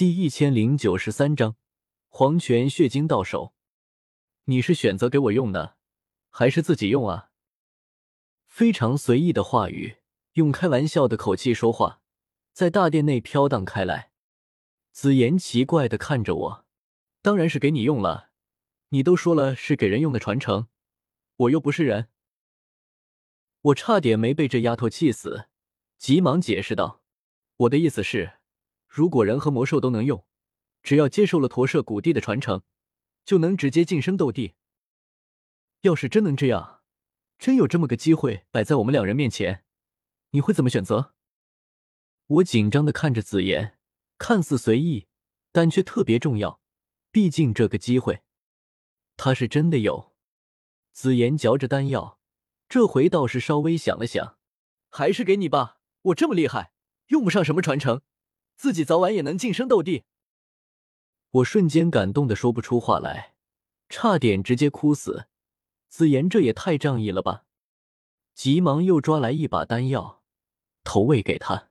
第一千零九十三章黄泉血晶到手。你是选择给我用呢，还是自己用啊？非常随意的话语，用开玩笑的口气说话，在大殿内飘荡开来。紫妍奇怪的看着我，当然是给你用了。你都说了是给人用的传承，我又不是人。我差点没被这丫头气死，急忙解释道：“我的意思是，如果人和魔兽都能用，只要接受了驼舍古帝的传承，就能直接晋升斗帝。要是真能这样，真有这么个机会摆在我们两人面前，你会怎么选择？”我紧张的看着紫妍，看似随意，但却特别重要。毕竟这个机会。他是真的有，紫妍嚼着丹药，这回倒是稍微想了想，还是给你吧。我这么厉害，用不上什么传承，自己早晚也能晋升斗帝。我瞬间感动的说不出话来，差点直接哭死。紫妍这也太仗义了吧！急忙又抓来一把丹药，投喂给他。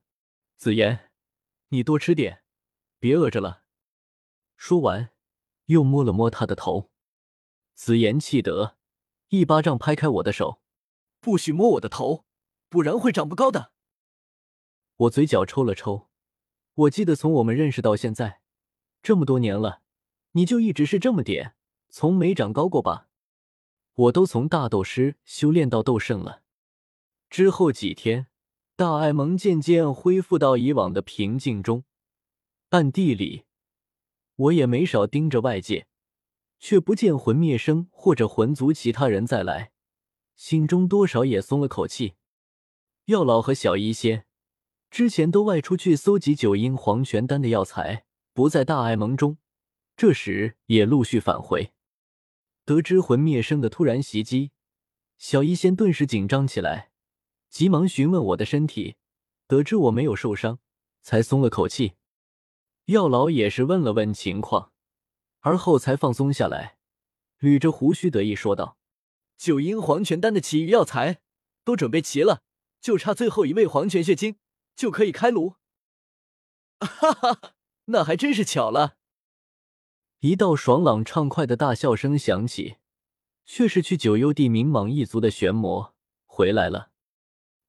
紫妍，你多吃点，别饿着了。说完，又摸了摸他的头。紫妍气得一巴掌拍开我的手，不许摸我的头，不然会长不高的。我嘴角抽了抽，我记得从我们认识到现在这么多年了，你就一直是这么点，从没长高过吧？我都从大斗师修炼到斗圣了，之后几天，大艾蒙渐渐恢复到以往的平静中，暗地里我也没少盯着外界。却不见魂灭生或者魂族其他人再来，心中多少也松了口气。药老和小医仙之前都外出去搜集九阴黄泉丹的药材，不在大爱盟中，这时也陆续返回。得知魂灭生的突然袭击，小医仙顿时紧张起来，急忙询问我的身体，得知我没有受伤，才松了口气。药老也是问了问情况。而后才放松下来，捋着胡须得意说道：“九阴黄泉丹的其余药材都准备齐了，就差最后一味黄泉血晶就可以开炉。”哈哈，那还真是巧了！一道爽朗畅快的大笑声响起，却是去九幽地冥蟒一族的玄魔回来了。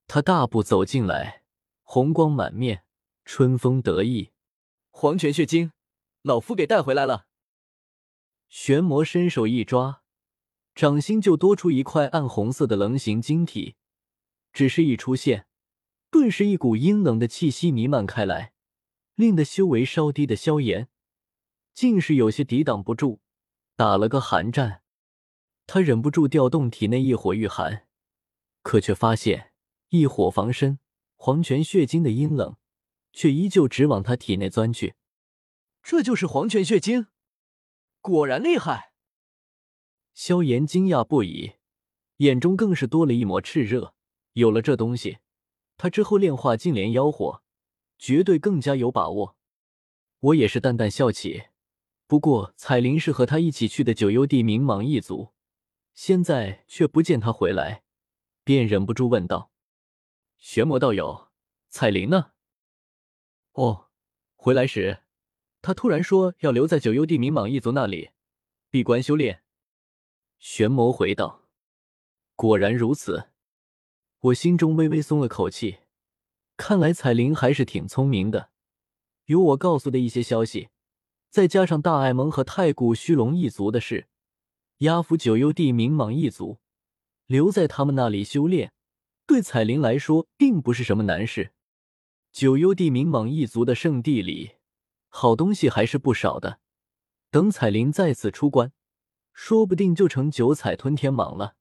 他大步走进来，红光满面，春风得意。黄泉血晶，老夫给带回来了。玄魔伸手一抓，掌心就多出一块暗红色的棱形晶体。只是一出现，顿时一股阴冷的气息弥漫开来，令得修为稍低的萧炎竟是有些抵挡不住，打了个寒战。他忍不住调动体内异火御寒，可却发现异火防身，黄泉血晶的阴冷却依旧直往他体内钻去。这就是黄泉血晶。果然厉害！萧炎惊讶不已，眼中更是多了一抹炽热。有了这东西，他之后炼化净莲妖火，绝对更加有把握。我也是淡淡笑起。不过彩铃是和他一起去的九幽地冥蟒一族，现在却不见他回来，便忍不住问道：“玄魔道友，彩铃呢？”哦，回来时。他突然说要留在九幽地冥蟒一族那里闭关修炼。玄魔回道：“果然如此。”我心中微微松了口气，看来彩铃还是挺聪明的。有我告诉的一些消息，再加上大艾蒙和太古虚龙一族的事，压服九幽地冥蟒一族，留在他们那里修炼，对彩铃来说并不是什么难事。九幽地冥蟒一族的圣地里。好东西还是不少的，等彩铃再次出关，说不定就成九彩吞天蟒了。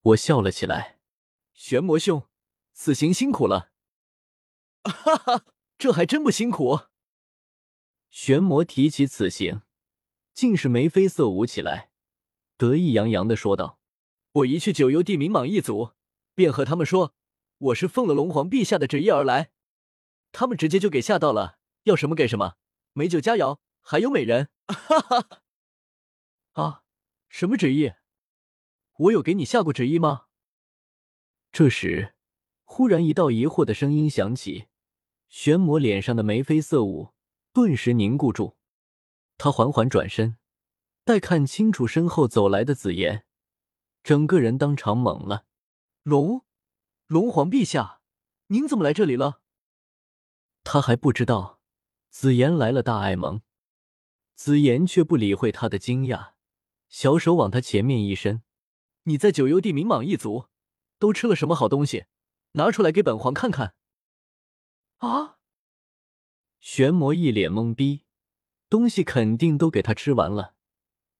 我笑了起来，玄魔兄，此行辛苦了。哈哈，这还真不辛苦。玄魔提起此行，竟是眉飞色舞起来，得意洋洋的说道：“我一去九幽地冥蟒一族，便和他们说我是奉了龙皇陛下的旨意而来，他们直接就给吓到了。”要什么给什么，美酒佳肴，还有美人，哈哈！啊，什么旨意？我有给你下过旨意吗？这时，忽然一道疑惑的声音响起，玄魔脸上的眉飞色舞，顿时凝固住。他缓缓转身，待看清楚身后走来的紫妍，整个人当场懵了。龙，龙皇陛下，您怎么来这里了？他还不知道紫妍来了大爱盟，紫妍却不理会他的惊讶，小手往他前面一伸：“你在九幽地冥蟒一族都吃了什么好东西？拿出来给本皇看看。”啊！玄魔一脸懵逼，东西肯定都给他吃完了，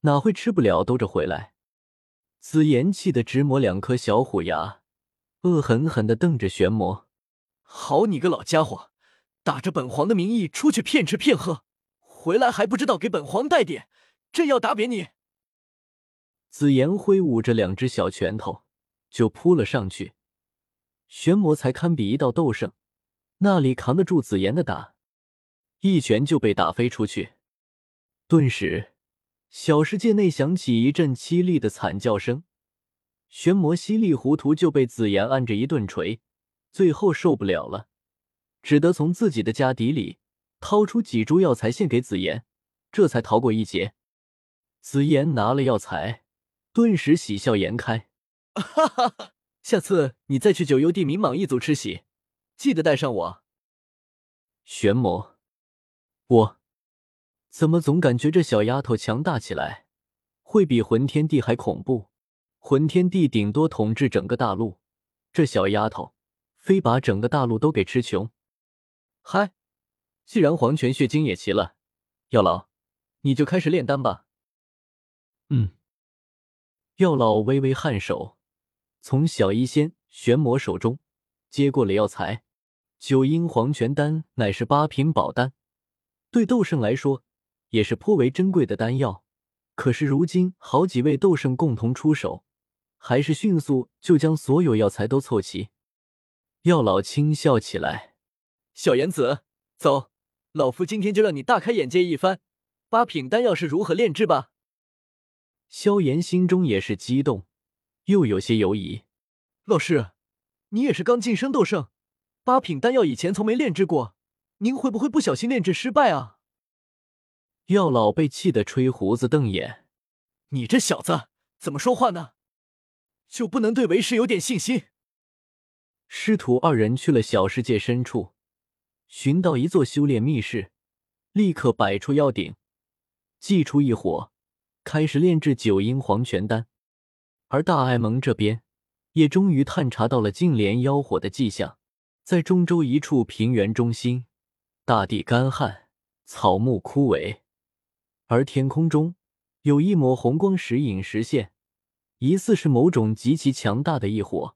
哪会吃不了兜着回来？紫妍气得直磨两颗小虎牙，恶狠狠地瞪着玄魔：“好你个老家伙！”打着本皇的名义出去骗吃骗喝，回来还不知道给本皇带点，朕要打扁你！紫妍挥舞着两只小拳头就扑了上去，玄魔才堪比一道斗圣，那里扛得住紫妍的打？一拳就被打飞出去。顿时，小世界内响起一阵凄厉的惨叫声，玄魔稀里糊涂就被紫妍按着一顿锤，最后受不了了。只得从自己的家底里掏出几株药材献给紫妍，这才逃过一劫。紫妍拿了药材，顿时喜笑颜开：“哈哈哈！下次你再去九幽地冥蟒一族吃席，记得带上我。”玄魔，我怎么总感觉这小丫头强大起来，会比魂天帝还恐怖？魂天帝顶多统治整个大陆，这小丫头非把整个大陆都给吃穷。嗨，既然黄泉血晶也齐了，药老，你就开始炼丹吧。嗯。药老微微颔首，从小医仙玄魔手中接过了药材。九阴黄泉丹乃是八品宝丹，对斗圣来说也是颇为珍贵的丹药。可是如今好几位斗圣共同出手，还是迅速就将所有药材都凑齐。药老轻笑起来。小颜子，走，老夫今天就让你大开眼界一番，八品丹药是如何炼制吧。萧炎心中也是激动，又有些犹疑。老师，你也是刚晋升斗圣，八品丹药以前从没炼制过，您会不会不小心炼制失败啊？药老被气得吹胡子瞪眼，你这小子怎么说话呢？就不能对为师有点信心？师徒二人去了小世界深处。寻到一座修炼密室，立刻摆出药鼎，祭出一火，开始炼制九阴黄泉丹。而大爱盟这边也终于探查到了净莲妖火的迹象，在中州一处平原中心，大地干旱，草木枯萎，而天空中有一抹红光时隐时现，疑似是某种极其强大的异火。